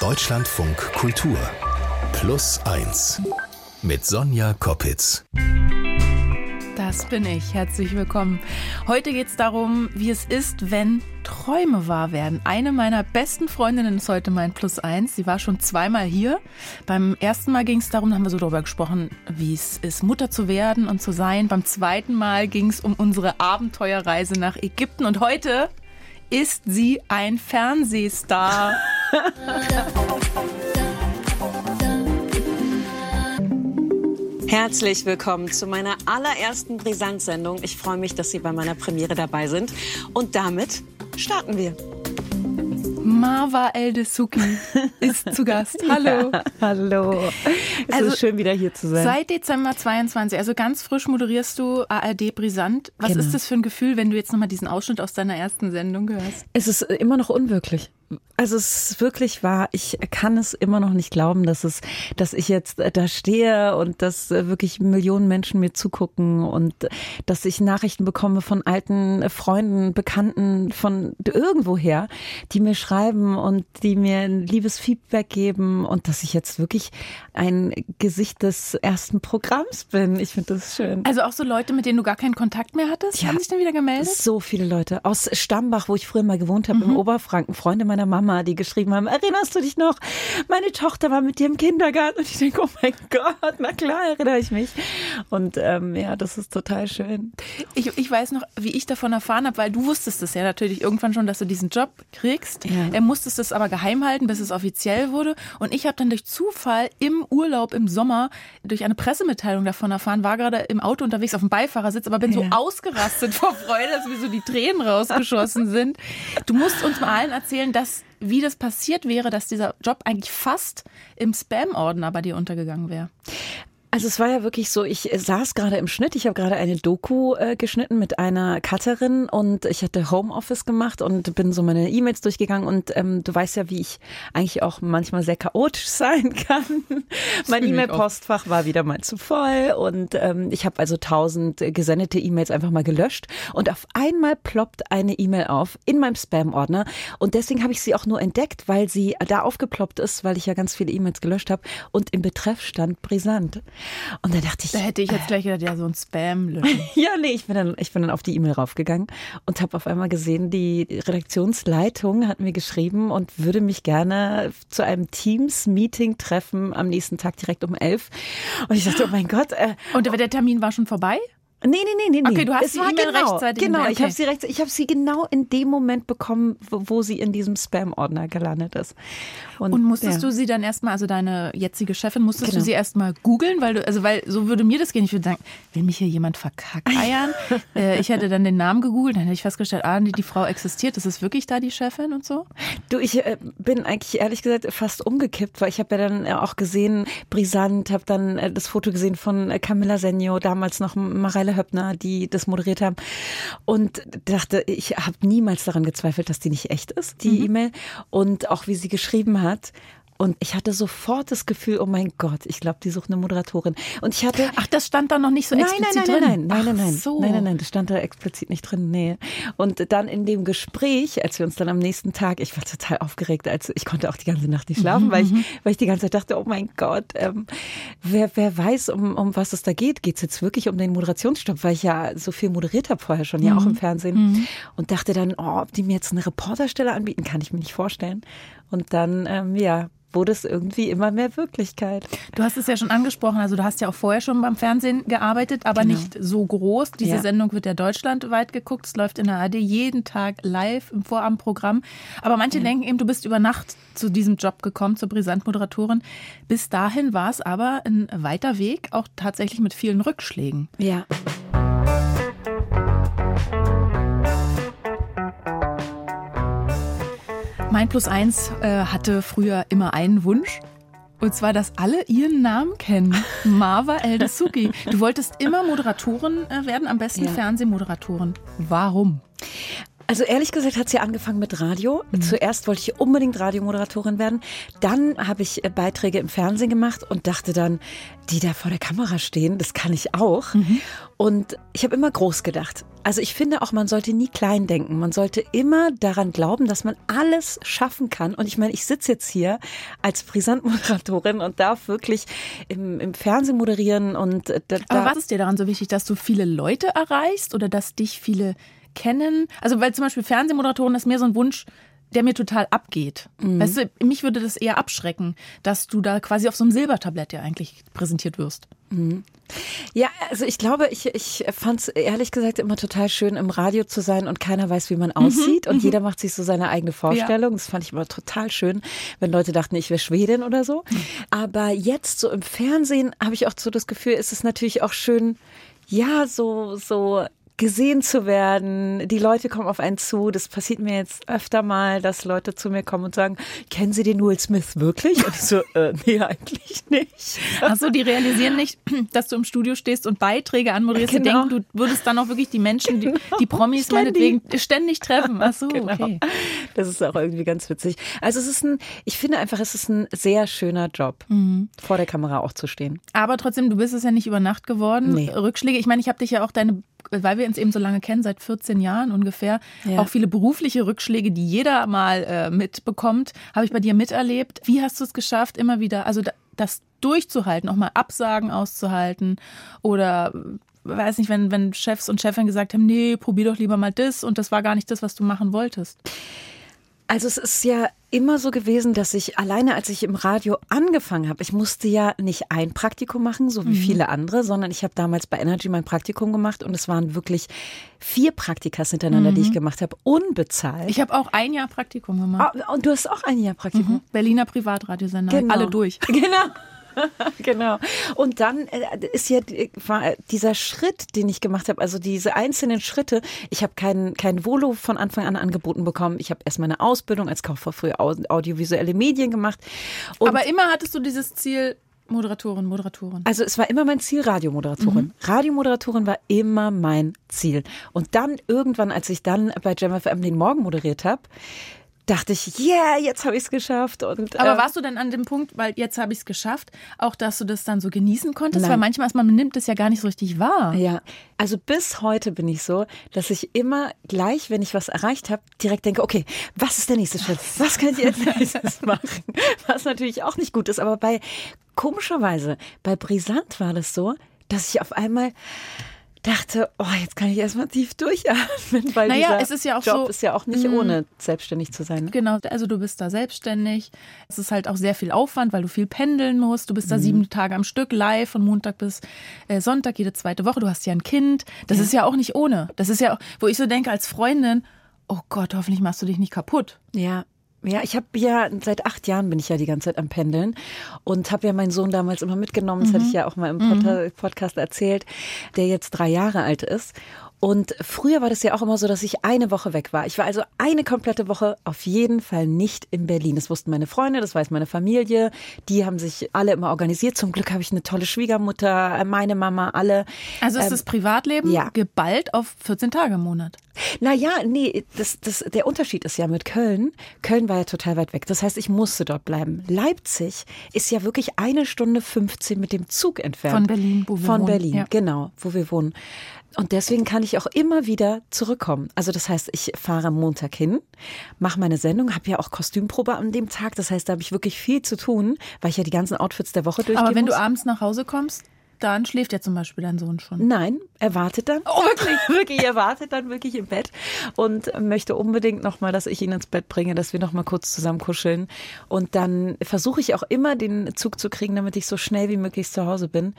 Deutschlandfunk Kultur. Plus 1 mit Sonja Koppitz. Das bin ich. Herzlich willkommen. Heute geht es darum, wie es ist, wenn Träume wahr werden. Eine meiner besten Freundinnen ist heute mein Plus eins. Sie war schon zweimal hier. Beim ersten Mal ging es darum, da haben wir so darüber gesprochen, wie es ist, Mutter zu werden und zu sein. Beim zweiten Mal ging es um unsere Abenteuerreise nach Ägypten. Und heute ist sie ein Fernsehstar. Herzlich willkommen zu meiner allerersten Brisanz-Sendung. Ich freue mich, dass Sie bei meiner Premiere dabei sind. Und damit starten wir. Marwa Eldesuki ist zu Gast. Hallo. Ja, hallo. Es also, ist schön, wieder hier zu sein. Seit Dezember 22, also ganz frisch moderierst du ARD Brisant. Was genau. ist das für ein Gefühl, wenn du jetzt nochmal diesen Ausschnitt aus deiner ersten Sendung hörst? Es ist immer noch unwirklich. Also es ist wirklich wahr. Ich kann es immer noch nicht glauben, dass es, dass ich jetzt da stehe und dass wirklich Millionen Menschen mir zugucken und dass ich Nachrichten bekomme von alten Freunden, Bekannten von irgendwoher, die mir schreiben und die mir ein liebes Feedback geben und dass ich jetzt wirklich ein Gesicht des ersten Programms bin. Ich finde das schön. Also auch so Leute, mit denen du gar keinen Kontakt mehr hattest, ja, haben sich dann wieder gemeldet? So viele Leute aus Stambach, wo ich früher mal gewohnt habe, mhm. im Oberfranken, Freunde meiner Mama Mama, die geschrieben haben, erinnerst du dich noch? Meine Tochter war mit dir im Kindergarten. Und ich denke, oh mein Gott, na klar erinnere ich mich. Und ähm, ja, das ist total schön. Ich, ich weiß noch, wie ich davon erfahren habe, weil du wusstest es ja natürlich irgendwann schon, dass du diesen Job kriegst. Ja. Er musstest es aber geheim halten, bis es offiziell wurde. Und ich habe dann durch Zufall im Urlaub im Sommer durch eine Pressemitteilung davon erfahren, war gerade im Auto unterwegs auf dem Beifahrersitz, aber bin ja. so ausgerastet vor Freude, dass mir so die Tränen rausgeschossen sind. Du musst uns mal allen erzählen, dass wie das passiert wäre, dass dieser Job eigentlich fast im Spam-Ordner bei dir untergegangen wäre. Also es war ja wirklich so, ich saß gerade im Schnitt, ich habe gerade eine Doku äh, geschnitten mit einer Cutterin und ich hatte Homeoffice gemacht und bin so meine E-Mails durchgegangen und ähm, du weißt ja, wie ich eigentlich auch manchmal sehr chaotisch sein kann. mein E-Mail-Postfach war wieder mal zu voll und ähm, ich habe also tausend gesendete E-Mails einfach mal gelöscht und auf einmal ploppt eine E-Mail auf in meinem Spam-Ordner und deswegen habe ich sie auch nur entdeckt, weil sie da aufgeploppt ist, weil ich ja ganz viele E-Mails gelöscht habe und im Betreff stand brisant. Und da dachte ich. Da hätte ich jetzt gleich gedacht, ja, so ein Spam löschen. ja, nee, ich bin dann, ich bin dann auf die E-Mail raufgegangen und habe auf einmal gesehen, die Redaktionsleitung hat mir geschrieben und würde mich gerne zu einem Teams-Meeting treffen am nächsten Tag direkt um elf. Und ich dachte, oh mein Gott. Äh, und der Termin war schon vorbei? Nee, nee, nee, nee. Okay, du hast es die E-Mail genau, rechtzeitig. Genau, okay. ich habe sie rechtzeitig, ich habe sie genau in dem Moment bekommen, wo, wo sie in diesem Spam-Ordner gelandet ist. Und, und musstest ja. du sie dann erstmal, also deine jetzige Chefin, musstest genau. du sie erstmal googeln, weil du, also weil so würde mir das gehen. Ich würde sagen, will mich hier jemand verkackeiern? äh, ich hätte dann den Namen gegoogelt, dann hätte ich festgestellt, ah, die, die Frau existiert, ist wirklich da die Chefin und so. Du, ich äh, bin eigentlich ehrlich gesagt fast umgekippt, weil ich habe ja dann äh, auch gesehen, brisant, habe dann äh, das Foto gesehen von äh, Camilla Senio, damals noch Mareile Michaela Höppner, die das moderiert haben. Und dachte, ich habe niemals daran gezweifelt, dass die nicht echt ist, die mhm. E-Mail. Und auch wie sie geschrieben hat. Und ich hatte sofort das Gefühl, oh mein Gott, ich glaube, die sucht eine Moderatorin. Und ich hatte. Ach, das stand da noch nicht so nein, explizit nein, nein, drin. Nein, nein, nein, nein, so. nein, nein, nein, das stand da explizit nicht drin. Nee. Und dann in dem Gespräch, als wir uns dann am nächsten Tag, ich war total aufgeregt, als ich konnte auch die ganze Nacht nicht schlafen, mhm, weil ich, mhm. weil ich die ganze Zeit dachte, oh mein Gott, ähm, wer, wer weiß, um, um was es da geht. Geht es jetzt wirklich um den Moderationsstopp, weil ich ja so viel moderiert habe vorher schon, ja auch im mhm. Fernsehen. Mhm. Und dachte dann, oh, ob die mir jetzt eine Reporterstelle anbieten, kann ich mir nicht vorstellen. Und dann, ähm, ja, wurde es irgendwie immer mehr Wirklichkeit. Du hast es ja schon angesprochen, also du hast ja auch vorher schon beim Fernsehen gearbeitet, aber genau. nicht so groß. Diese ja. Sendung wird ja deutschlandweit geguckt, es läuft in der ARD jeden Tag live im Vorabendprogramm. Aber manche ja. denken eben, du bist über Nacht zu diesem Job gekommen, zur Brisantmoderatorin. Bis dahin war es aber ein weiter Weg, auch tatsächlich mit vielen Rückschlägen. Ja. Mein Plus eins äh, hatte früher immer einen Wunsch. Und zwar, dass alle ihren Namen kennen. Marva Eldasuki. Du wolltest immer Moderatorin äh, werden, am besten ja. Fernsehmoderatorin. Warum? Also ehrlich gesagt hat sie angefangen mit Radio. Mhm. Zuerst wollte ich unbedingt Radiomoderatorin werden. Dann habe ich äh, Beiträge im Fernsehen gemacht und dachte dann, die da vor der Kamera stehen, das kann ich auch. Mhm. Und ich habe immer groß gedacht. Also ich finde auch, man sollte nie klein denken. Man sollte immer daran glauben, dass man alles schaffen kann. Und ich meine, ich sitze jetzt hier als Brisantmoderatorin und darf wirklich im, im Fernsehen moderieren. Und äh, da, Aber was ist dir daran so wichtig, dass du viele Leute erreichst oder dass dich viele kennen? Also, weil zum Beispiel Fernsehmoderatoren ist mehr so ein Wunsch, der mir total abgeht. Mhm. Weißt du, mich würde das eher abschrecken, dass du da quasi auf so einem Silbertablett ja eigentlich präsentiert wirst. Mhm. Ja, also ich glaube, ich, ich fand es ehrlich gesagt immer total schön, im Radio zu sein und keiner weiß, wie man mhm. aussieht mhm. und jeder macht sich so seine eigene Vorstellung. Ja. Das fand ich immer total schön, wenn Leute dachten, ich wäre Schwedin oder so. Mhm. Aber jetzt so im Fernsehen habe ich auch so das Gefühl, ist es natürlich auch schön, ja, so, so gesehen zu werden. Die Leute kommen auf einen zu. Das passiert mir jetzt öfter mal, dass Leute zu mir kommen und sagen, kennen Sie den Will Smith wirklich? Und ich so, äh, nee, eigentlich nicht. Achso, die realisieren nicht, dass du im Studio stehst und Beiträge anmoderierst. Genau. Die denken, du würdest dann auch wirklich die Menschen, genau. die, die Promis ständig. meinetwegen ständig treffen. Achso, genau. okay. Das ist auch irgendwie ganz witzig. Also es ist ein, ich finde einfach, es ist ein sehr schöner Job, mhm. vor der Kamera auch zu stehen. Aber trotzdem, du bist es ja nicht über Nacht geworden. Nee. Rückschläge, ich meine, ich habe dich ja auch deine weil wir uns eben so lange kennen, seit 14 Jahren ungefähr, ja. auch viele berufliche Rückschläge, die jeder mal äh, mitbekommt, habe ich bei dir miterlebt. Wie hast du es geschafft, immer wieder, also das durchzuhalten, auch mal Absagen auszuhalten oder weiß nicht, wenn, wenn Chefs und Chefin gesagt haben, nee, probier doch lieber mal das und das war gar nicht das, was du machen wolltest? Also es ist ja immer so gewesen, dass ich alleine, als ich im Radio angefangen habe, ich musste ja nicht ein Praktikum machen, so wie mhm. viele andere, sondern ich habe damals bei Energy mein Praktikum gemacht und es waren wirklich vier Praktikas hintereinander, mhm. die ich mhm. gemacht habe, unbezahlt. Ich habe auch ein Jahr Praktikum gemacht. Oh, und du hast auch ein Jahr Praktikum? Mhm. Berliner Privatradiosender, genau. alle durch. Genau. genau. Und dann äh, ist ja dieser Schritt, den ich gemacht habe, also diese einzelnen Schritte. Ich habe kein, kein Volo von Anfang an angeboten bekommen. Ich habe erst meine Ausbildung als Kauffrau für audiovisuelle Medien gemacht. Und Aber immer hattest du dieses Ziel, Moderatorin, Moderatorin. Also es war immer mein Ziel, Radiomoderatorin. Mhm. Radiomoderatorin war immer mein Ziel. Und dann irgendwann, als ich dann bei JamFM den Morgen moderiert habe, dachte ich, yeah, jetzt habe ich es geschafft. Und, Aber äh, warst du denn an dem Punkt, weil jetzt habe ich es geschafft, auch dass du das dann so genießen konntest? Nein. Weil manchmal ist man nimmt es ja gar nicht so richtig wahr. Ja, also bis heute bin ich so, dass ich immer gleich, wenn ich was erreicht habe, direkt denke, okay, was ist der nächste Schritt? Was könnt ihr jetzt nächstes machen? Was natürlich auch nicht gut ist. Aber bei, komischerweise, bei Brisant war das so, dass ich auf einmal dachte, oh, jetzt kann ich erstmal tief durchatmen, weil naja, dieser es ist ja auch Job so, ist ja auch nicht mm. ohne selbstständig zu sein. Ne? Genau, also du bist da selbstständig. Es ist halt auch sehr viel Aufwand, weil du viel pendeln musst. Du bist da mhm. sieben Tage am Stück live von Montag bis äh, Sonntag jede zweite Woche. Du hast ja ein Kind. Das ja. ist ja auch nicht ohne. Das ist ja auch, wo ich so denke als Freundin, oh Gott, hoffentlich machst du dich nicht kaputt. Ja, ja, ich habe ja seit acht Jahren bin ich ja die ganze Zeit am Pendeln und habe ja meinen Sohn damals immer mitgenommen. Das mhm. hatte ich ja auch mal im Pod mhm. Podcast erzählt, der jetzt drei Jahre alt ist. Und früher war das ja auch immer so, dass ich eine Woche weg war. Ich war also eine komplette Woche auf jeden Fall nicht in Berlin. Das wussten meine Freunde, das weiß meine Familie. Die haben sich alle immer organisiert. Zum Glück habe ich eine tolle Schwiegermutter, meine Mama, alle. Also ist ähm, das Privatleben ja. geballt auf 14 Tage im Monat? Naja, nee, das, das, der Unterschied ist ja mit Köln. Köln war ja total weit weg. Das heißt, ich musste dort bleiben. Leipzig ist ja wirklich eine Stunde 15 mit dem Zug entfernt. Von Berlin, wo wir Von wohnen. Von Berlin, ja. genau, wo wir wohnen. Und deswegen kann ich auch immer wieder zurückkommen. Also das heißt, ich fahre am Montag hin, mache meine Sendung, habe ja auch Kostümprobe an dem Tag. Das heißt, da habe ich wirklich viel zu tun, weil ich ja die ganzen Outfits der Woche durchgehe. Aber wenn muss. du abends nach Hause kommst, dann schläft ja zum Beispiel dein Sohn schon. Nein, er wartet dann. Oh, wirklich? wirklich, er wartet dann wirklich im Bett und möchte unbedingt nochmal, dass ich ihn ins Bett bringe, dass wir nochmal kurz zusammen kuscheln. Und dann versuche ich auch immer den Zug zu kriegen, damit ich so schnell wie möglich zu Hause bin.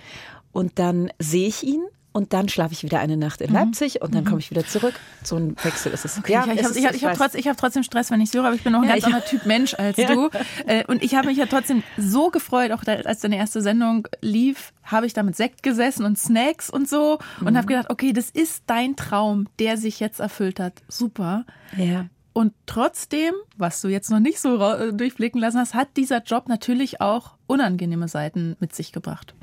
Und dann sehe ich ihn und dann schlafe ich wieder eine Nacht in mhm. Leipzig und dann mhm. komme ich wieder zurück. So ein Wechsel ist es. Okay, ja, ich habe ich hab, ich hab trotz, hab trotzdem Stress, wenn ich höre, aber ich bin noch ein ja, ganz anderer Typ Mensch als ja. du. Äh, und ich habe mich ja trotzdem so gefreut, auch als deine erste Sendung lief, habe ich da mit Sekt gesessen und Snacks und so und mhm. habe gedacht, okay, das ist dein Traum, der sich jetzt erfüllt hat. Super. Ja. Und trotzdem, was du jetzt noch nicht so durchblicken lassen hast, hat dieser Job natürlich auch unangenehme Seiten mit sich gebracht.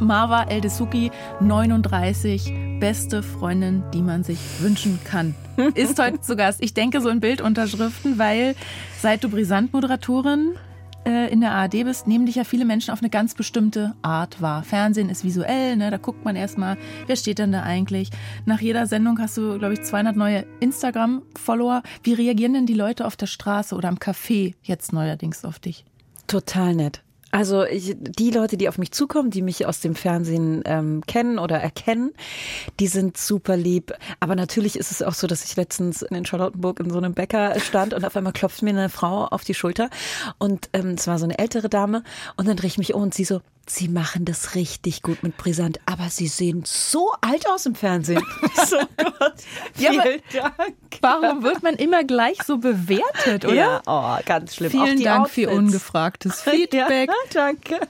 Marwa Eldesuki, 39, beste Freundin, die man sich wünschen kann. Ist heute zu Gast. Ich denke so in Bildunterschriften, weil seit du Brisant-Moderatorin äh, in der ARD bist, nehmen dich ja viele Menschen auf eine ganz bestimmte Art wahr. Fernsehen ist visuell, ne? da guckt man erstmal, wer steht denn da eigentlich. Nach jeder Sendung hast du, glaube ich, 200 neue Instagram-Follower. Wie reagieren denn die Leute auf der Straße oder am Café jetzt neuerdings auf dich? Total nett. Also ich, die Leute, die auf mich zukommen, die mich aus dem Fernsehen ähm, kennen oder erkennen, die sind super lieb. Aber natürlich ist es auch so, dass ich letztens in Charlottenburg in so einem Bäcker stand und auf einmal klopft mir eine Frau auf die Schulter und ähm, es war so eine ältere Dame und dann drehe ich mich um und sie so, Sie machen das richtig gut mit Brisant, aber Sie sehen so alt aus im Fernsehen. so Gott, vielen ja, Dank. Warum wird man immer gleich so bewertet, oder? Ja, oh, ganz schlimm. Vielen Dank Outfits. für ungefragtes Feedback. Ja, danke.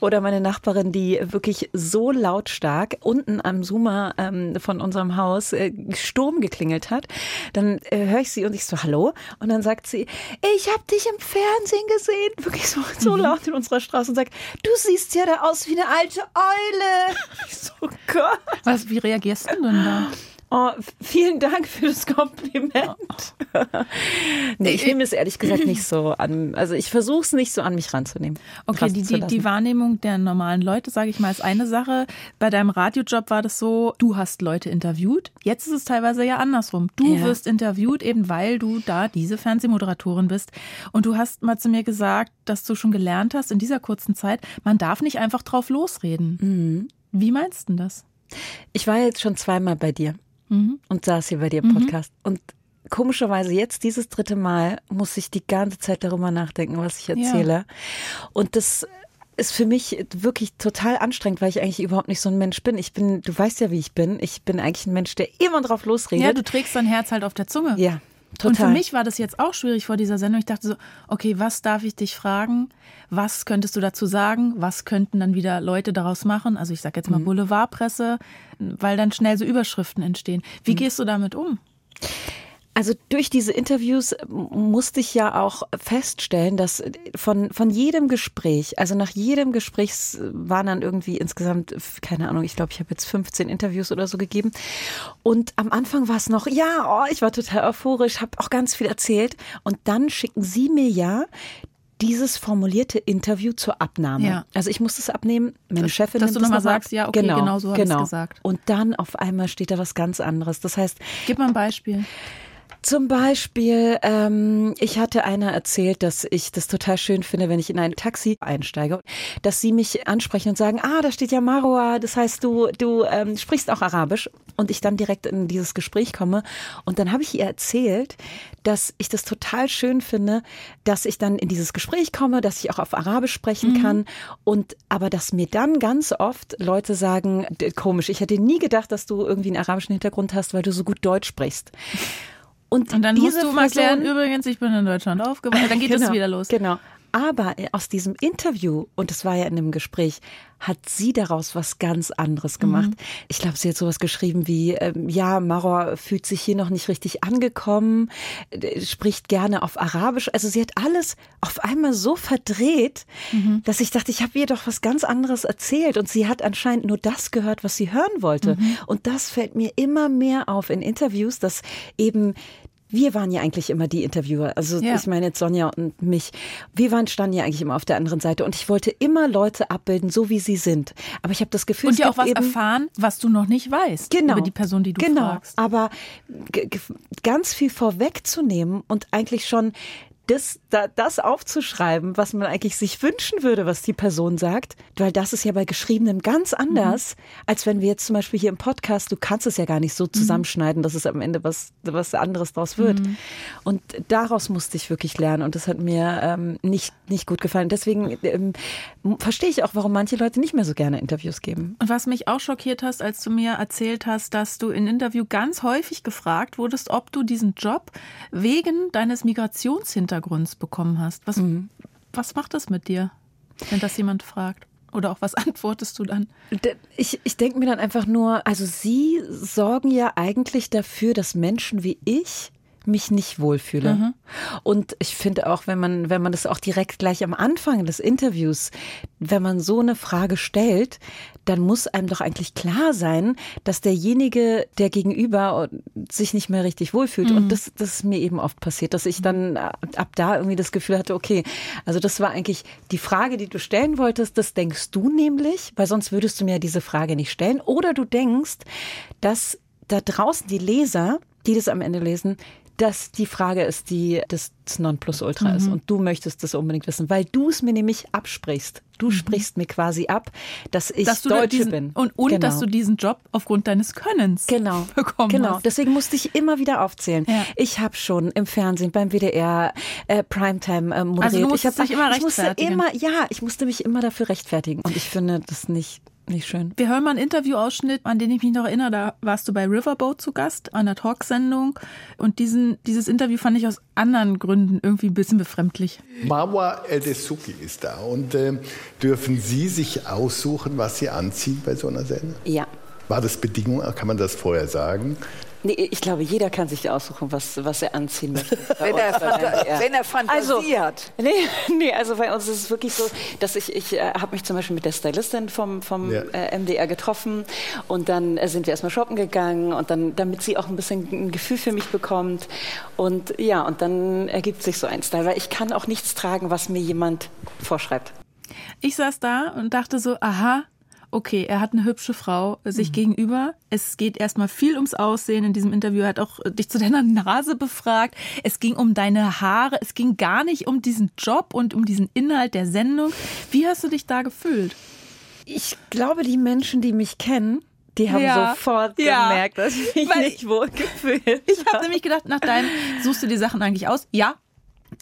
Oder meine Nachbarin, die wirklich so lautstark unten am Zoomer ähm, von unserem Haus äh, Sturm geklingelt hat. Dann äh, höre ich sie und ich so, hallo? Und dann sagt sie, ich habe dich im Fernsehen gesehen. Wirklich so, so mhm. laut in unserer Straße und sagt, du siehst ja da aus wie eine alte Eule. Ich so, Gott. Was, wie reagierst du denn da? Oh, vielen Dank für das Kompliment. nee, ich nehme es ehrlich gesagt nicht so an. Also ich versuche es nicht so an mich ranzunehmen. Okay, die, die, die Wahrnehmung der normalen Leute, sage ich mal, ist eine Sache. Bei deinem Radiojob war das so, du hast Leute interviewt. Jetzt ist es teilweise ja andersrum. Du ja. wirst interviewt, eben weil du da diese Fernsehmoderatorin bist. Und du hast mal zu mir gesagt, dass du schon gelernt hast in dieser kurzen Zeit, man darf nicht einfach drauf losreden. Mhm. Wie meinst du das? Ich war jetzt schon zweimal bei dir mhm. und saß hier bei dir im mhm. Podcast. Mhm. Und komischerweise jetzt dieses dritte Mal muss ich die ganze Zeit darüber nachdenken, was ich erzähle. Ja. Und das ist für mich wirklich total anstrengend, weil ich eigentlich überhaupt nicht so ein Mensch bin. Ich bin, du weißt ja, wie ich bin. Ich bin eigentlich ein Mensch, der immer drauf losredet. Ja, du trägst dein Herz halt auf der Zunge. Ja. Total. Und für mich war das jetzt auch schwierig vor dieser Sendung. Ich dachte so, okay, was darf ich dich fragen? Was könntest du dazu sagen? Was könnten dann wieder Leute daraus machen? Also ich sage jetzt mal mhm. Boulevardpresse, weil dann schnell so Überschriften entstehen. Wie mhm. gehst du damit um? Also durch diese Interviews musste ich ja auch feststellen, dass von, von jedem Gespräch, also nach jedem Gespräch waren dann irgendwie insgesamt, keine Ahnung, ich glaube, ich habe jetzt 15 Interviews oder so gegeben. Und am Anfang war es noch, ja, oh, ich war total euphorisch, habe auch ganz viel erzählt. Und dann schicken sie mir ja dieses formulierte Interview zur Abnahme. Ja. Also ich muss es abnehmen, meine das, Chefin Dass du nochmal sagst, ja, okay, genau, genau so habe genau. gesagt. Und dann auf einmal steht da was ganz anderes. Das heißt... Gib mal ein Beispiel. Zum Beispiel, ähm, ich hatte einer erzählt, dass ich das total schön finde, wenn ich in ein Taxi einsteige, dass sie mich ansprechen und sagen, ah, da steht ja Marwa, das heißt, du, du ähm, sprichst auch Arabisch. Und ich dann direkt in dieses Gespräch komme. Und dann habe ich ihr erzählt, dass ich das total schön finde, dass ich dann in dieses Gespräch komme, dass ich auch auf Arabisch sprechen mhm. kann. Und aber dass mir dann ganz oft Leute sagen, komisch, ich hätte nie gedacht, dass du irgendwie einen arabischen Hintergrund hast, weil du so gut Deutsch sprichst. Und, und dann musst du mal erklären, übrigens, ich bin in Deutschland aufgewachsen. Dann geht es genau, wieder los. Genau. Aber aus diesem Interview, und es war ja in einem Gespräch, hat sie daraus was ganz anderes gemacht. Mhm. Ich glaube, sie hat sowas geschrieben wie, ähm, ja, Maror fühlt sich hier noch nicht richtig angekommen, äh, spricht gerne auf Arabisch. Also sie hat alles auf einmal so verdreht, mhm. dass ich dachte, ich habe ihr doch was ganz anderes erzählt. Und sie hat anscheinend nur das gehört, was sie hören wollte. Mhm. Und das fällt mir immer mehr auf in Interviews, dass eben wir waren ja eigentlich immer die Interviewer. Also ja. ich meine jetzt Sonja und mich. Wir waren standen ja eigentlich immer auf der anderen Seite und ich wollte immer Leute abbilden, so wie sie sind. Aber ich habe das Gefühl, und dir auch was erfahren, was du noch nicht weißt genau, über die Person, die du genau. fragst. Aber ganz viel vorwegzunehmen und eigentlich schon das, da, das aufzuschreiben, was man eigentlich sich wünschen würde, was die Person sagt, weil das ist ja bei Geschriebenem ganz anders, mhm. als wenn wir jetzt zum Beispiel hier im Podcast, du kannst es ja gar nicht so mhm. zusammenschneiden, dass es am Ende was, was anderes draus wird. Mhm. Und daraus musste ich wirklich lernen und das hat mir ähm, nicht, nicht gut gefallen. Deswegen ähm, verstehe ich auch, warum manche Leute nicht mehr so gerne Interviews geben. Und was mich auch schockiert hast, als du mir erzählt hast, dass du in Interview ganz häufig gefragt wurdest, ob du diesen Job wegen deines Migrationshintergrunds Hintergrunds bekommen hast. Was, mhm. was macht das mit dir, wenn das jemand fragt? Oder auch was antwortest du dann? Ich, ich denke mir dann einfach nur, also Sie sorgen ja eigentlich dafür, dass Menschen wie ich mich nicht wohlfühle. Mhm. Und ich finde auch, wenn man, wenn man das auch direkt gleich am Anfang des Interviews, wenn man so eine Frage stellt, dann muss einem doch eigentlich klar sein, dass derjenige, der gegenüber sich nicht mehr richtig wohlfühlt. Mhm. Und das, das ist mir eben oft passiert, dass ich dann ab da irgendwie das Gefühl hatte, okay, also das war eigentlich die Frage, die du stellen wolltest, das denkst du nämlich, weil sonst würdest du mir diese Frage nicht stellen. Oder du denkst, dass da draußen die Leser, die das am Ende lesen, dass die Frage ist, die das Nonplusultra mhm. ist. Und du möchtest das unbedingt wissen, weil du es mir nämlich absprichst. Du mhm. sprichst mir quasi ab, dass ich dass Deutsche diesen, bin. Und, und genau. dass du diesen Job aufgrund deines Könnens genau. bekommen genau. hast. Deswegen musste ich immer wieder aufzählen. Ja. Ich habe schon im Fernsehen, beim WDR, äh, Primetime äh, moderiert. Also du ich hab, dich immer rechtfertigen. Ich musste immer, ja, ich musste mich immer dafür rechtfertigen. Und ich finde das nicht nicht schön. Wir hören mal einen Interviewausschnitt, an den ich mich noch erinnere. Da warst du bei Riverboat zu Gast, an der Talksendung. Und diesen, dieses Interview fand ich aus anderen Gründen irgendwie ein bisschen befremdlich. Marwa El-Desuki ist da. Und äh, dürfen Sie sich aussuchen, was Sie anziehen bei so einer Sendung? Ja. War das Bedingung? Kann man das vorher sagen? Nee, ich glaube, jeder kann sich aussuchen, was, was er anziehen möchte. Wenn er, wenn er, Fantasie also, hat. Nee, nee, also bei uns ist es wirklich so, dass ich, ich äh, habe mich zum Beispiel mit der Stylistin vom, vom ja. äh, MDR getroffen und dann äh, sind wir erstmal shoppen gegangen und dann, damit sie auch ein bisschen ein Gefühl für mich bekommt und ja, und dann ergibt sich so ein Style, weil ich kann auch nichts tragen, was mir jemand vorschreibt. Ich saß da und dachte so, aha, okay, er hat eine hübsche Frau sich mhm. gegenüber. Es geht erstmal viel ums Aussehen in diesem Interview. Er hat auch dich zu deiner Nase befragt. Es ging um deine Haare. Es ging gar nicht um diesen Job und um diesen Inhalt der Sendung. Wie hast du dich da gefühlt? Ich glaube, die Menschen, die mich kennen, die haben ja, sofort ja. gemerkt, dass ich mich Weil nicht wohl gefühlt Ich habe nämlich gedacht, nach deinem, suchst du die Sachen eigentlich aus? Ja,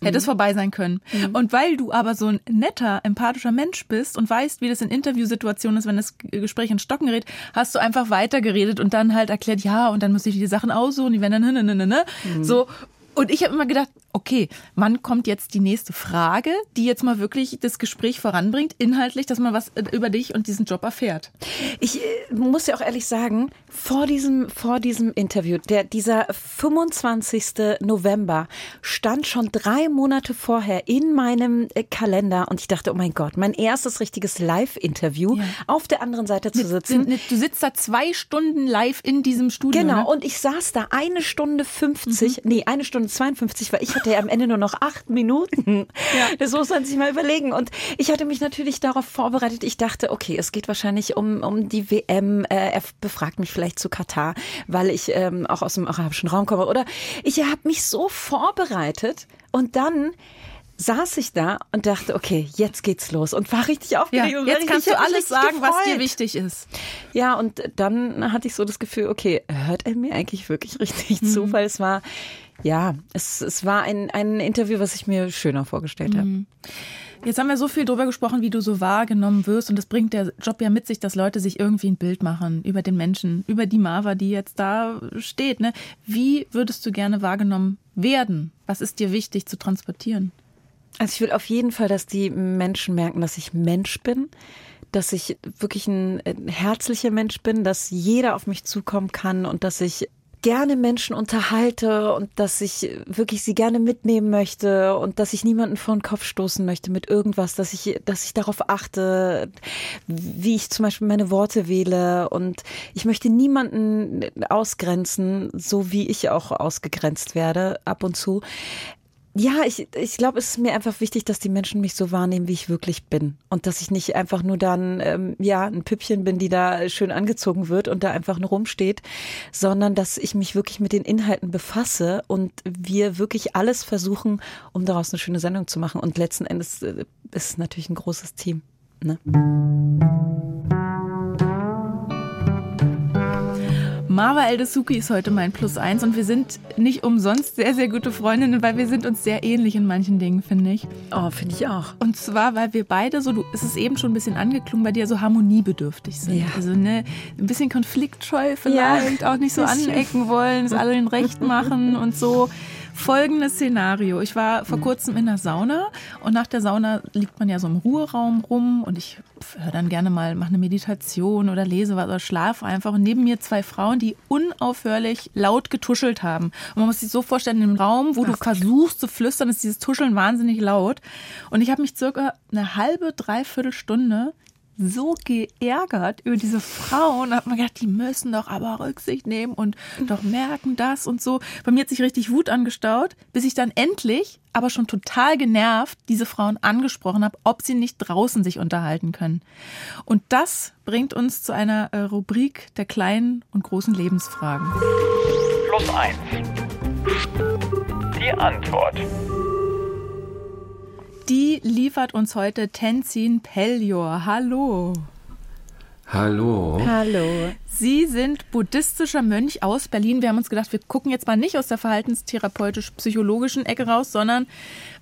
Hätte es mhm. vorbei sein können. Mhm. Und weil du aber so ein netter, empathischer Mensch bist und weißt, wie das in Interviewsituationen ist, wenn das Gespräch in Stocken gerät, hast du einfach weitergeredet und dann halt erklärt, ja, und dann muss ich die Sachen aussuchen, die werden dann, ne, ne, ne, ne. Mhm. So. Und ich habe immer gedacht, okay, wann kommt jetzt die nächste Frage, die jetzt mal wirklich das Gespräch voranbringt, inhaltlich, dass man was äh, über dich und diesen Job erfährt? Ich äh, muss ja auch ehrlich sagen, vor diesem, vor diesem Interview, der, dieser 25. November stand schon drei Monate vorher in meinem äh, Kalender und ich dachte, oh mein Gott, mein erstes richtiges Live-Interview, ja. auf der anderen Seite zu sitzen. Du sitzt da zwei Stunden live in diesem Studio. Genau, ne? und ich saß da eine Stunde 50, mhm. nee, eine Stunde 52, weil ich hatte ja am Ende nur noch acht Minuten. Ja. Das muss man sich mal überlegen. Und ich hatte mich natürlich darauf vorbereitet. Ich dachte, okay, es geht wahrscheinlich um, um die WM. Äh, er befragt mich vielleicht zu Katar, weil ich ähm, auch aus dem arabischen Raum komme. Oder ich habe mich so vorbereitet und dann saß ich da und dachte, okay, jetzt geht's los und war richtig aufgeregt. Ja, jetzt kannst du alles sagen, gefreut. was dir wichtig ist. Ja, und dann hatte ich so das Gefühl, okay, hört er mir eigentlich wirklich richtig mhm. zu, weil es war ja, es, es war ein, ein Interview, was ich mir schöner vorgestellt habe. Mhm. Jetzt haben wir so viel drüber gesprochen, wie du so wahrgenommen wirst. Und das bringt der Job ja mit sich, dass Leute sich irgendwie ein Bild machen über den Menschen, über die Marva, die jetzt da steht. Ne? Wie würdest du gerne wahrgenommen werden? Was ist dir wichtig zu transportieren? Also ich will auf jeden Fall, dass die Menschen merken, dass ich Mensch bin, dass ich wirklich ein, ein herzlicher Mensch bin, dass jeder auf mich zukommen kann und dass ich gerne Menschen unterhalte und dass ich wirklich sie gerne mitnehmen möchte und dass ich niemanden vor den Kopf stoßen möchte mit irgendwas, dass ich, dass ich darauf achte, wie ich zum Beispiel meine Worte wähle und ich möchte niemanden ausgrenzen, so wie ich auch ausgegrenzt werde ab und zu. Ja, ich, ich glaube, es ist mir einfach wichtig, dass die Menschen mich so wahrnehmen, wie ich wirklich bin. Und dass ich nicht einfach nur dann, ähm, ja, ein Püppchen bin, die da schön angezogen wird und da einfach nur rumsteht, sondern dass ich mich wirklich mit den Inhalten befasse und wir wirklich alles versuchen, um daraus eine schöne Sendung zu machen. Und letzten Endes äh, ist es natürlich ein großes Team. Ne? Marva Eldesuki ist heute mein Plus eins und wir sind nicht umsonst sehr, sehr gute Freundinnen, weil wir sind uns sehr ähnlich in manchen Dingen, finde ich. Oh, finde ich auch. Und zwar, weil wir beide so, du, es ist eben schon ein bisschen angeklungen, bei dir so harmoniebedürftig sind. Ja. Also ne, ein bisschen konfliktscheu vielleicht, ja, auch nicht so anecken wollen, es allen recht machen und so. Folgendes Szenario. Ich war vor kurzem in der Sauna und nach der Sauna liegt man ja so im Ruheraum rum und ich höre dann gerne mal, mache eine Meditation oder lese was oder schlafe einfach. Und neben mir zwei Frauen, die unaufhörlich laut getuschelt haben. Und man muss sich so vorstellen, im Raum, wo du versuchst zu flüstern, ist dieses Tuscheln wahnsinnig laut. Und ich habe mich circa eine halbe, dreiviertel Stunde so geärgert über diese Frauen. Da hat man gedacht, die müssen doch aber Rücksicht nehmen und doch merken das und so. Bei mir hat sich richtig Wut angestaut, bis ich dann endlich, aber schon total genervt, diese Frauen angesprochen habe, ob sie nicht draußen sich unterhalten können. Und das bringt uns zu einer äh, Rubrik der kleinen und großen Lebensfragen. Plus eins. Die Antwort die liefert uns heute Tenzin Pellior. Hallo. Hallo. Hallo. Sie sind buddhistischer Mönch aus Berlin. Wir haben uns gedacht, wir gucken jetzt mal nicht aus der verhaltenstherapeutisch-psychologischen Ecke raus, sondern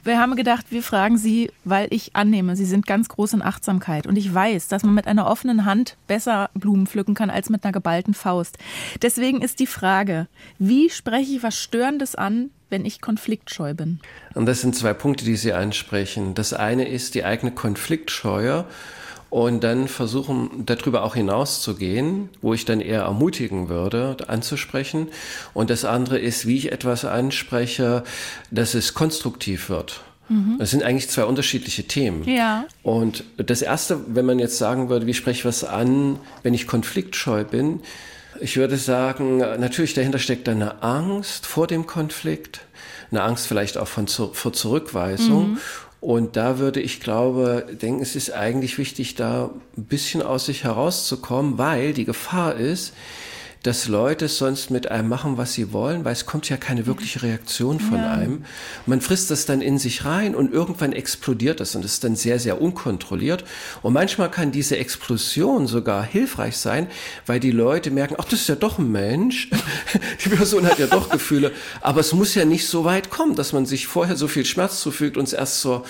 wir haben gedacht, wir fragen Sie, weil ich annehme, Sie sind ganz groß in Achtsamkeit. Und ich weiß, dass man mit einer offenen Hand besser Blumen pflücken kann als mit einer geballten Faust. Deswegen ist die Frage, wie spreche ich was Störendes an, wenn ich konfliktscheu bin? Und das sind zwei Punkte, die Sie ansprechen. Das eine ist die eigene Konfliktscheue und dann versuchen, darüber auch hinauszugehen, wo ich dann eher ermutigen würde, anzusprechen. Und das andere ist, wie ich etwas anspreche, dass es konstruktiv wird. Mhm. Das sind eigentlich zwei unterschiedliche Themen. Ja. Und das erste, wenn man jetzt sagen würde, wie spreche ich was an, wenn ich konfliktscheu bin, ich würde sagen, natürlich dahinter steckt eine Angst vor dem Konflikt, eine Angst vielleicht auch von, vor Zurückweisung. Mhm. Und da würde ich glaube, denken, es ist eigentlich wichtig, da ein bisschen aus sich herauszukommen, weil die Gefahr ist, dass Leute sonst mit einem machen, was sie wollen, weil es kommt ja keine wirkliche Reaktion von ja. einem. Man frisst das dann in sich rein und irgendwann explodiert das und es ist dann sehr, sehr unkontrolliert. Und manchmal kann diese Explosion sogar hilfreich sein, weil die Leute merken, ach, das ist ja doch ein Mensch. die Person hat ja doch Gefühle. Aber es muss ja nicht so weit kommen, dass man sich vorher so viel Schmerz zufügt und es erst zur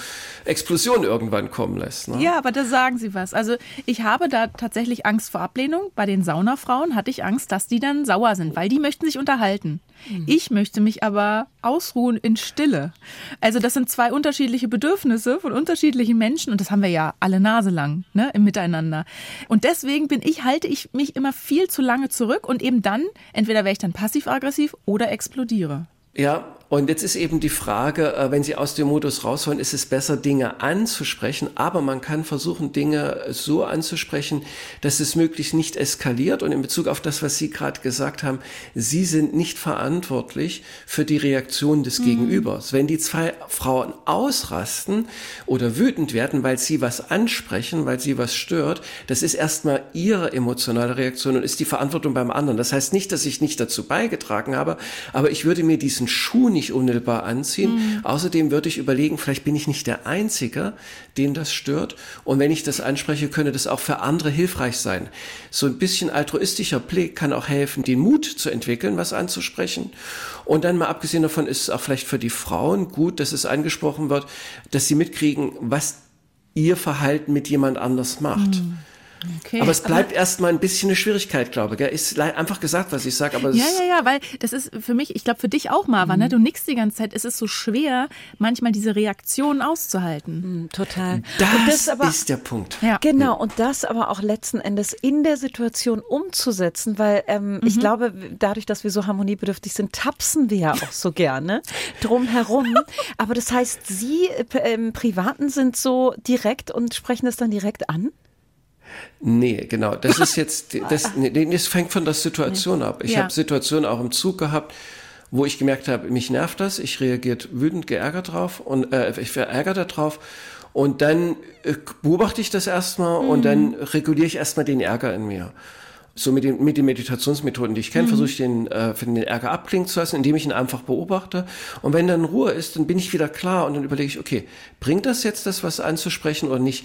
Explosion irgendwann kommen lässt. Ne? Ja, aber da sagen Sie was. Also ich habe da tatsächlich Angst vor Ablehnung. Bei den Saunafrauen hatte ich Angst, dass die dann sauer sind, weil die möchten sich unterhalten. Mhm. Ich möchte mich aber ausruhen in Stille. Also das sind zwei unterschiedliche Bedürfnisse von unterschiedlichen Menschen und das haben wir ja alle Nase lang ne, im Miteinander. Und deswegen bin ich, halte ich mich immer viel zu lange zurück und eben dann, entweder wäre ich dann passiv-aggressiv oder explodiere. Ja, und jetzt ist eben die Frage, äh, wenn Sie aus dem Modus raus wollen, ist es besser, Dinge anzusprechen, aber man kann versuchen, Dinge so anzusprechen, dass es möglichst nicht eskaliert. Und in Bezug auf das, was Sie gerade gesagt haben, Sie sind nicht verantwortlich für die Reaktion des mhm. Gegenübers. Wenn die zwei Frauen ausrasten oder wütend werden, weil sie was ansprechen, weil sie was stört, das ist erstmal ihre emotionale Reaktion und ist die Verantwortung beim anderen. Das heißt nicht, dass ich nicht dazu beigetragen habe, aber ich würde mir diesen Schuh nicht nicht unmittelbar anziehen. Mhm. Außerdem würde ich überlegen, vielleicht bin ich nicht der Einzige, den das stört. Und wenn ich das anspreche, könnte das auch für andere hilfreich sein. So ein bisschen altruistischer Blick kann auch helfen, den Mut zu entwickeln, was anzusprechen. Und dann mal abgesehen davon ist es auch vielleicht für die Frauen gut, dass es angesprochen wird, dass sie mitkriegen, was ihr Verhalten mit jemand anders macht. Mhm. Okay. Aber es bleibt erstmal ein bisschen eine Schwierigkeit, glaube ich. Ist einfach gesagt, was ich sage. Aber ja, ja, ja, weil das ist für mich, ich glaube für dich auch, Marva, ne? mhm. ne? du nickst die ganze Zeit. Es ist so schwer, manchmal diese Reaktionen auszuhalten. Mhm, total. Das, das aber, ist der Punkt. Ja. Genau, und das aber auch letzten Endes in der Situation umzusetzen, weil ähm, mhm. ich glaube, dadurch, dass wir so harmoniebedürftig sind, tapsen wir ja auch so gerne drumherum. aber das heißt, Sie äh, im Privaten sind so direkt und sprechen das dann direkt an? Nee, genau. Das ist jetzt, das, nee, das fängt von der Situation ab. Ich ja. habe Situationen auch im Zug gehabt, wo ich gemerkt habe, mich nervt das, ich reagiert wütend, geärgert drauf und äh, ich verärgert darauf. Und dann äh, beobachte ich das erstmal mhm. und dann reguliere ich erstmal den Ärger in mir. So mit den, mit den Meditationsmethoden, die ich kenne, mhm. versuche ich den, äh, den Ärger abklingen zu lassen, indem ich ihn einfach beobachte. Und wenn dann Ruhe ist, dann bin ich wieder klar und dann überlege ich, okay, bringt das jetzt das, was anzusprechen oder nicht?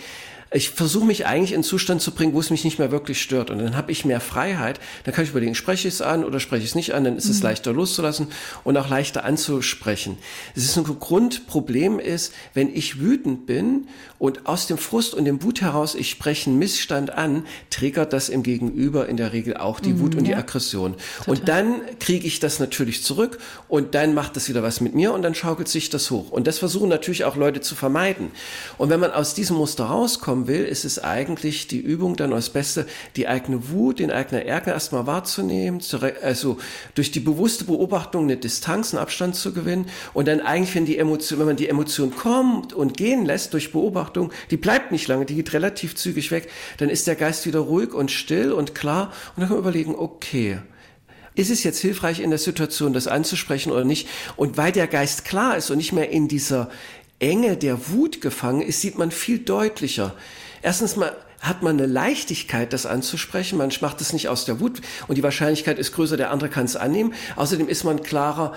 Ich versuche mich eigentlich in einen Zustand zu bringen, wo es mich nicht mehr wirklich stört. Und dann habe ich mehr Freiheit. Dann kann ich überlegen, spreche ich es an oder spreche ich es nicht an. Dann ist es mhm. leichter loszulassen und auch leichter anzusprechen. Es ist ein Grundproblem ist, wenn ich wütend bin und aus dem Frust und dem Wut heraus ich spreche einen Missstand an, triggert das im Gegenüber in der Regel auch die mhm, Wut und ja. die Aggression. Total. Und dann kriege ich das natürlich zurück und dann macht das wieder was mit mir und dann schaukelt sich das hoch. Und das versuchen natürlich auch Leute zu vermeiden. Und wenn man aus diesem Muster rauskommen will, ist es eigentlich die Übung dann als Beste, die eigene Wut, den eigenen Ärger erstmal wahrzunehmen, also durch die bewusste Beobachtung eine Distanz, einen Abstand zu gewinnen und dann eigentlich, wenn die Emotion, wenn man die Emotion kommt und gehen lässt durch Beobachtung, die bleibt nicht lange, die geht relativ zügig weg, dann ist der Geist wieder ruhig und still und klar und dann kann man überlegen, okay, ist es jetzt hilfreich in der Situation, das anzusprechen oder nicht? Und weil der Geist klar ist und nicht mehr in dieser Enge der Wut gefangen ist, sieht man viel deutlicher. Erstens mal hat man eine Leichtigkeit, das anzusprechen. Man macht es nicht aus der Wut und die Wahrscheinlichkeit ist größer, der andere kann es annehmen. Außerdem ist man klarer,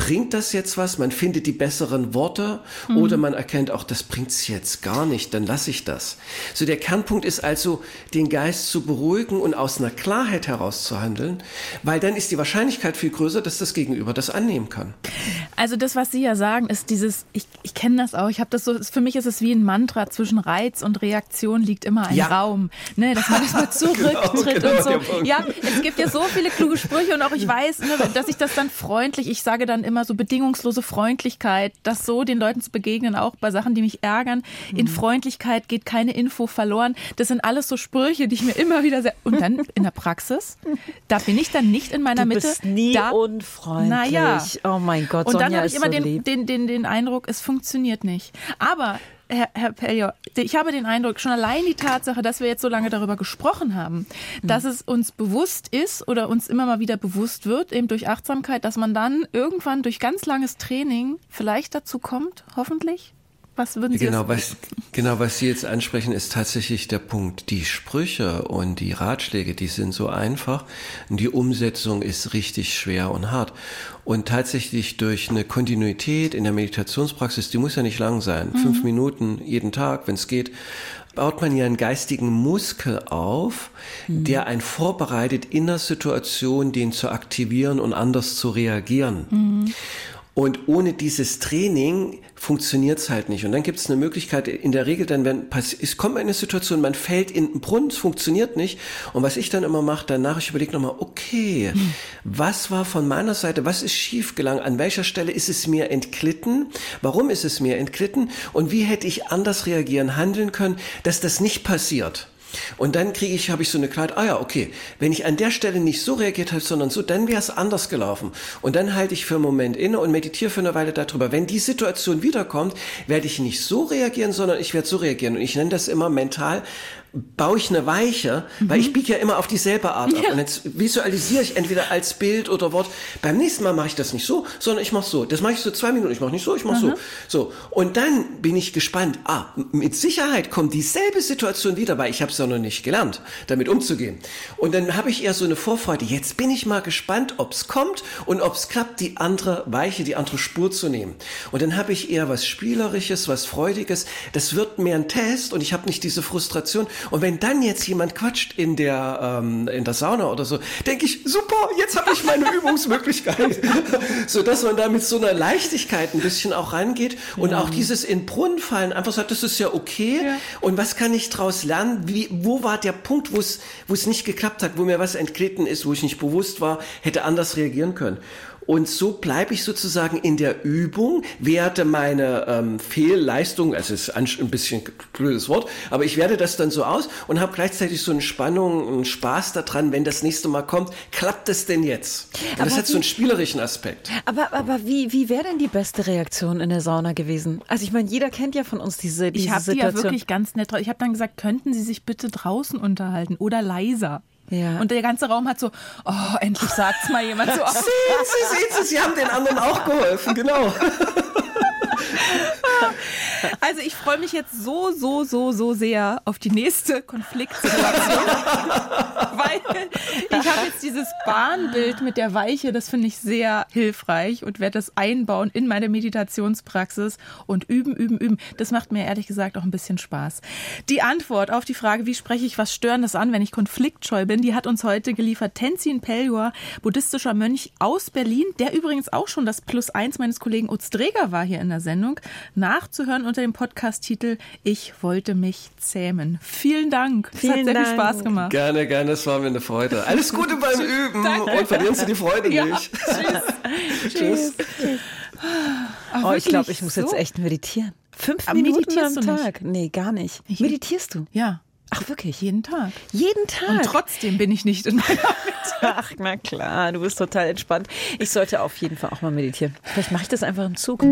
bringt das jetzt was? Man findet die besseren Worte mhm. oder man erkennt auch, das bringt's jetzt gar nicht, dann lasse ich das. So der Kernpunkt ist also, den Geist zu beruhigen und aus einer Klarheit heraus zu handeln, weil dann ist die Wahrscheinlichkeit viel größer, dass das Gegenüber das annehmen kann. Also das, was Sie ja sagen, ist dieses, ich, ich kenne das auch, ich habe das so, für mich ist es wie ein Mantra, zwischen Reiz und Reaktion liegt immer ein ja. Raum, ne, dass man erstmal zurücktritt genau, genau und so. Ja, es gibt ja so viele kluge Sprüche und auch ich weiß, ne, dass ich das dann freundlich, ich sage dann immer so bedingungslose Freundlichkeit, das so den Leuten zu begegnen, auch bei Sachen, die mich ärgern. In mhm. Freundlichkeit geht keine Info verloren. Das sind alles so Sprüche, die ich mir immer wieder sehr. Und dann in der Praxis, da bin ich dann nicht in meiner du Mitte. Bist nie da, unfreundlich. Naja. Oh mein Gott. Und dann habe ich immer so den, den, den, den Eindruck, es funktioniert nicht. Aber Herr, Herr Pellier, ich habe den Eindruck, schon allein die Tatsache, dass wir jetzt so lange darüber gesprochen haben, mhm. dass es uns bewusst ist oder uns immer mal wieder bewusst wird, eben durch Achtsamkeit, dass man dann irgendwann durch ganz langes Training vielleicht dazu kommt, hoffentlich, was würden Sie genau, was, genau, was Sie jetzt ansprechen, ist tatsächlich der Punkt. Die Sprüche und die Ratschläge, die sind so einfach. Und die Umsetzung ist richtig schwer und hart. Und tatsächlich durch eine Kontinuität in der Meditationspraxis, die muss ja nicht lang sein, mhm. fünf Minuten jeden Tag, wenn es geht, baut man ja einen geistigen Muskel auf, mhm. der einen vorbereitet, in der Situation den zu aktivieren und anders zu reagieren. Mhm. Und ohne dieses Training funktioniert es halt nicht. Und dann gibt es eine Möglichkeit, in der Regel dann, wenn es kommt eine Situation, man fällt in den Brunnen, es funktioniert nicht. Und was ich dann immer mache, danach, ich überlege nochmal, okay, hm. was war von meiner Seite, was ist schief gelangen, an welcher Stelle ist es mir entglitten, warum ist es mir entglitten und wie hätte ich anders reagieren, handeln können, dass das nicht passiert. Und dann kriege ich, habe ich so eine Klarheit, ah ja, okay, wenn ich an der Stelle nicht so reagiert habe, sondern so, dann wäre es anders gelaufen. Und dann halte ich für einen Moment inne und meditiere für eine Weile darüber. Wenn die Situation wiederkommt, werde ich nicht so reagieren, sondern ich werde so reagieren. Und ich nenne das immer mental baue ich eine Weiche, mhm. weil ich biege ja immer auf dieselbe Art ab. Ja. Und jetzt visualisiere ich entweder als Bild oder Wort. Beim nächsten Mal mache ich das nicht so, sondern ich mache so. Das mache ich so zwei Minuten. Ich mache nicht so, ich mache so. So. Und dann bin ich gespannt. Ah, mit Sicherheit kommt dieselbe Situation wieder, weil ich habe es ja noch nicht gelernt, damit umzugehen. Und dann habe ich eher so eine Vorfreude. Jetzt bin ich mal gespannt, ob es kommt und ob es klappt, die andere Weiche, die andere Spur zu nehmen. Und dann habe ich eher was Spielerisches, was Freudiges. Das wird mehr ein Test und ich habe nicht diese Frustration. Und wenn dann jetzt jemand quatscht in der, ähm, in der Sauna oder so, denke ich, super, jetzt habe ich meine Übungsmöglichkeit. so dass man da mit so einer Leichtigkeit ein bisschen auch rangeht und ja. auch dieses in Brunnen fallen einfach sagt, das ist ja okay. Ja. Und was kann ich daraus lernen? Wie, wo war der Punkt, wo es, wo es nicht geklappt hat, wo mir was entglitten ist, wo ich nicht bewusst war, hätte anders reagieren können. Und so bleibe ich sozusagen in der Übung, werte meine ähm, Fehlleistung, also ist ein bisschen blödes Wort, aber ich werde das dann so aus und habe gleichzeitig so eine Spannung, einen Spaß daran, wenn das nächste Mal kommt, klappt es denn jetzt? Und das hat wie, so einen spielerischen Aspekt. Aber, aber wie, wie wäre denn die beste Reaktion in der Sauna gewesen? Also ich meine, jeder kennt ja von uns diese, diese ich Situation. Ich habe die ja wirklich ganz nett. Ich habe dann gesagt, könnten Sie sich bitte draußen unterhalten oder leiser? Ja. Und der ganze Raum hat so, oh, endlich sagt's mal jemand so. Sehen Sie, sehen Sie, Sie haben den anderen auch geholfen, genau. Also ich freue mich jetzt so, so, so, so sehr auf die nächste Konfliktsituation. Weil ich habe jetzt dieses Bahnbild mit der Weiche, das finde ich sehr hilfreich und werde das einbauen in meine Meditationspraxis und üben, üben, üben. Das macht mir ehrlich gesagt auch ein bisschen Spaß. Die Antwort auf die Frage, wie spreche ich was Störendes an, wenn ich konfliktscheu bin, die hat uns heute geliefert Tenzin Peljor, buddhistischer Mönch aus Berlin, der übrigens auch schon das Plus eins meines Kollegen Utz Dreger war hier in der Sendung, nachzuhören unter dem Podcast-Titel Ich wollte mich zähmen. Vielen Dank. Es hat sehr Dank. viel Spaß gemacht. Gerne, gerne. Es war mir eine Freude. Alles Gute beim Üben Danke. und verlieren Sie die Freude ja. nicht. Tschüss. Tschüss. Tschüss. Oh, ich glaube, ich muss so? jetzt echt meditieren. Fünf Aber Minuten am Tag? Nee, gar nicht. Ich Meditierst du? Ja. Ach wirklich? Jeden Tag. Jeden Tag. Und trotzdem bin ich nicht in meiner Mitte. Ach, na klar, du bist total entspannt. Ich sollte auf jeden Fall auch mal meditieren. Vielleicht mache ich das einfach im Zug.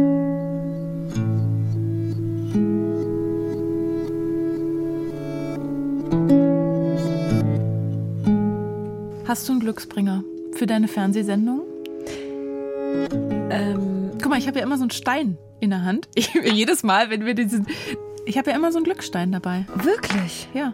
Hast du einen Glücksbringer für deine Fernsehsendung? Ähm, Guck mal, ich habe ja immer so einen Stein in der Hand. Ich, jedes Mal, wenn wir diesen, ich habe ja immer so einen Glücksstein dabei. Wirklich? Ja.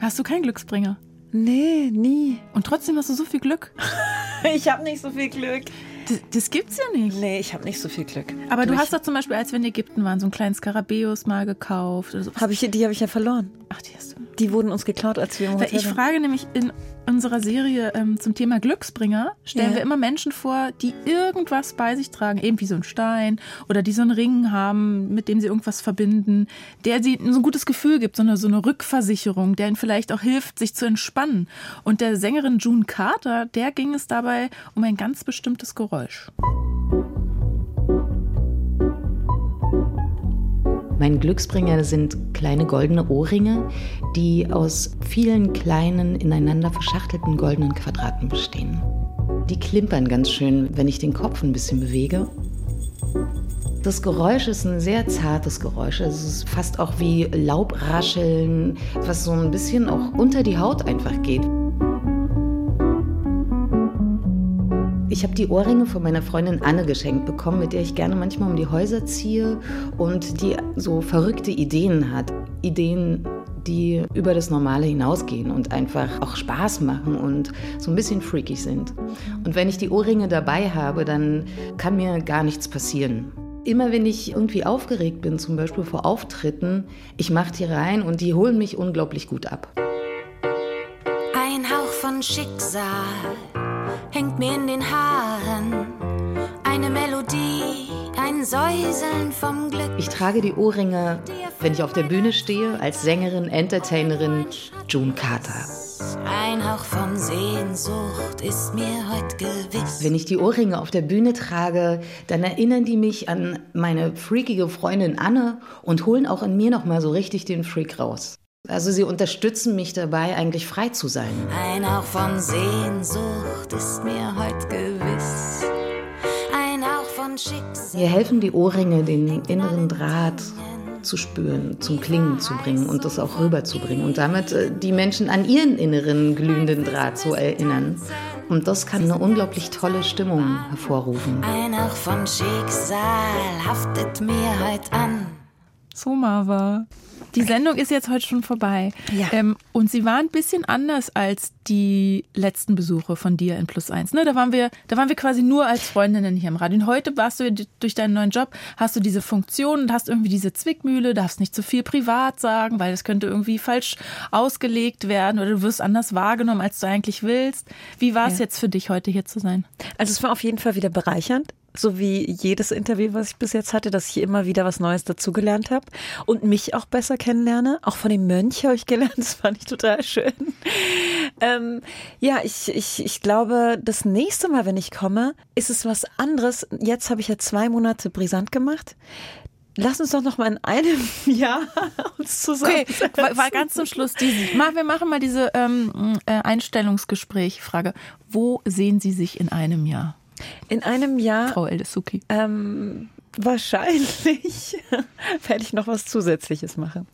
Hast du keinen Glücksbringer? Nee, nie. Und trotzdem hast du so viel Glück. ich habe nicht so viel Glück. Das, das, gibt's ja nicht. Nee, ich habe nicht so viel Glück. Aber du, du hast doch zum Beispiel, als wir in Ägypten waren, so einen kleinen Skarabäus mal gekauft. Oder Hab ich, die habe ich ja verloren. Ach, die hast du. Die wurden uns geklaut, als wir im Hotel Ich frage nämlich in unserer Serie ähm, zum Thema Glücksbringer, stellen ja. wir immer Menschen vor, die irgendwas bei sich tragen, eben wie so ein Stein oder die so einen Ring haben, mit dem sie irgendwas verbinden, der sie so ein gutes Gefühl gibt, so eine, so eine Rückversicherung, der ihnen vielleicht auch hilft, sich zu entspannen. Und der Sängerin June Carter, der ging es dabei um ein ganz bestimmtes Geräusch. Mein Glücksbringer sind kleine goldene Ohrringe, die aus vielen kleinen, ineinander verschachtelten goldenen Quadraten bestehen. Die klimpern ganz schön, wenn ich den Kopf ein bisschen bewege. Das Geräusch ist ein sehr zartes Geräusch. Es ist fast auch wie Laubrascheln, was so ein bisschen auch unter die Haut einfach geht. Ich habe die Ohrringe von meiner Freundin Anne geschenkt bekommen, mit der ich gerne manchmal um die Häuser ziehe und die so verrückte Ideen hat. Ideen, die über das Normale hinausgehen und einfach auch Spaß machen und so ein bisschen freakig sind. Und wenn ich die Ohrringe dabei habe, dann kann mir gar nichts passieren. Immer wenn ich irgendwie aufgeregt bin, zum Beispiel vor Auftritten, ich mache die rein und die holen mich unglaublich gut ab. Ein Hauch von Schicksal hängt mir in den Haaren. Eine Melodie, ein Säuseln vom Glück. Ich trage die Ohrringe, wenn ich auf der Bühne stehe, als Sängerin, Entertainerin June Carter. Ein Hauch von Sehnsucht ist mir heute gewiss. Wenn ich die Ohrringe auf der Bühne trage, dann erinnern die mich an meine freakige Freundin Anne und holen auch in mir noch mal so richtig den Freak raus. Also sie unterstützen mich dabei, eigentlich frei zu sein. Ein Hauch von Sehnsucht ist mir heute gewiss. Ein Hauch von Schicksal. Mir helfen die Ohrringe, den inneren Draht zu spüren, zum Klingen zu bringen und das auch rüberzubringen und damit äh, die Menschen an ihren inneren glühenden Draht zu erinnern. Und das kann eine unglaublich tolle Stimmung hervorrufen. Ein Hauch von Schicksal haftet mir heute an. So, Marva. Die Sendung ist jetzt heute schon vorbei. Ja. Ähm, und sie war ein bisschen anders als die letzten Besuche von dir in Plus Eins. Ne? Da, waren wir, da waren wir quasi nur als Freundinnen hier im Radio. Und heute warst du durch deinen neuen Job, hast du diese Funktion und hast irgendwie diese Zwickmühle, darfst nicht zu viel privat sagen, weil das könnte irgendwie falsch ausgelegt werden oder du wirst anders wahrgenommen, als du eigentlich willst. Wie war es ja. jetzt für dich, heute hier zu sein? Also es war auf jeden Fall wieder bereichernd so wie jedes Interview, was ich bis jetzt hatte, dass ich immer wieder was Neues dazugelernt habe und mich auch besser kennenlerne. Auch von dem Mönch habe ich gelernt, das fand ich total schön. Ähm, ja, ich, ich, ich glaube, das nächste Mal, wenn ich komme, ist es was anderes. Jetzt habe ich ja zwei Monate brisant gemacht. Lass uns doch noch mal in einem Jahr uns zusammen. Okay, war ganz zum Schluss diese. Wir machen mal diese ähm, äh, Einstellungsgespräch-Frage. Wo sehen Sie sich in einem Jahr? In einem Jahr. Frau Eldesuki. Ähm, wahrscheinlich werde ich noch was Zusätzliches machen.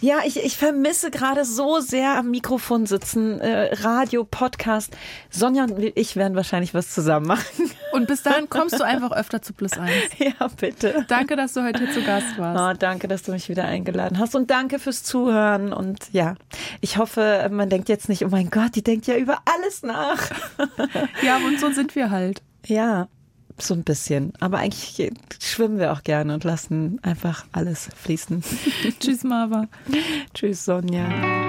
Ja, ich, ich vermisse gerade so sehr am Mikrofon sitzen, äh, Radio, Podcast. Sonja und ich werden wahrscheinlich was zusammen machen. Und bis dahin kommst du einfach öfter zu Plus Eins. Ja, bitte. Danke, dass du heute hier zu Gast warst. Oh, danke, dass du mich wieder eingeladen hast. Und danke fürs Zuhören. Und ja, ich hoffe, man denkt jetzt nicht, oh mein Gott, die denkt ja über alles nach. Ja, und so sind wir halt. Ja, so ein bisschen. Aber eigentlich schwimmen wir auch gerne und lassen einfach alles fließen. Tschüss, Marva. Tschüss, Sonja.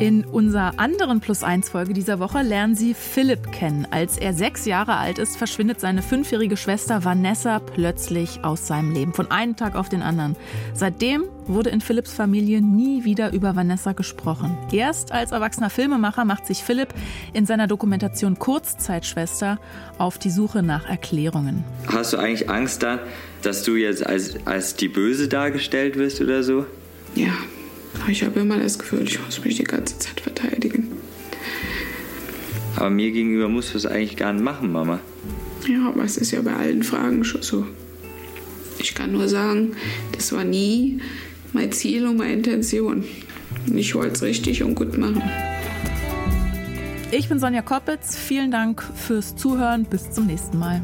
In unserer anderen Plus-1-Folge dieser Woche lernen Sie Philipp kennen. Als er sechs Jahre alt ist, verschwindet seine fünfjährige Schwester Vanessa plötzlich aus seinem Leben, von einem Tag auf den anderen. Seitdem wurde in Philipps Familie nie wieder über Vanessa gesprochen. Erst als erwachsener Filmemacher macht sich Philipp in seiner Dokumentation Kurzzeitschwester auf die Suche nach Erklärungen. Hast du eigentlich Angst da, dass du jetzt als, als die Böse dargestellt wirst oder so? Ja, ich habe immer das Gefühl, ich muss mich die ganze Zeit verteidigen. Aber mir gegenüber musst du es eigentlich gar nicht machen, Mama. Ja, aber es ist ja bei allen Fragen schon so. Ich kann nur sagen, das war nie mein Ziel und meine Intention. Ich wollte es richtig und gut machen. Ich bin Sonja Koppitz. Vielen Dank fürs Zuhören. Bis zum nächsten Mal.